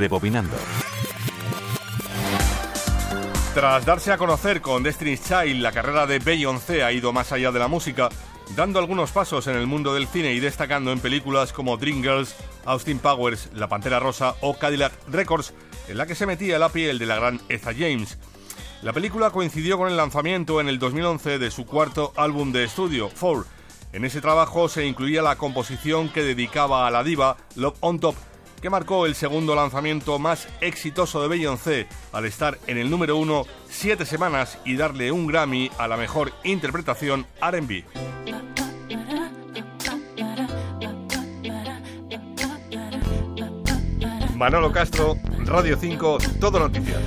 Rebobinando. Tras darse a conocer con Destiny's Child, la carrera de Beyoncé ha ido más allá de la música, dando algunos pasos en el mundo del cine y destacando en películas como Dreamgirls, Austin Powers, La Pantera Rosa o Cadillac Records, en la que se metía la piel de la gran Etha James. La película coincidió con el lanzamiento en el 2011 de su cuarto álbum de estudio, Four. En ese trabajo se incluía la composición que dedicaba a la diva Love on Top que marcó el segundo lanzamiento más exitoso de Beyoncé al estar en el número uno siete semanas y darle un Grammy a la mejor interpretación RB. Manolo Castro, Radio 5, Todo Noticias.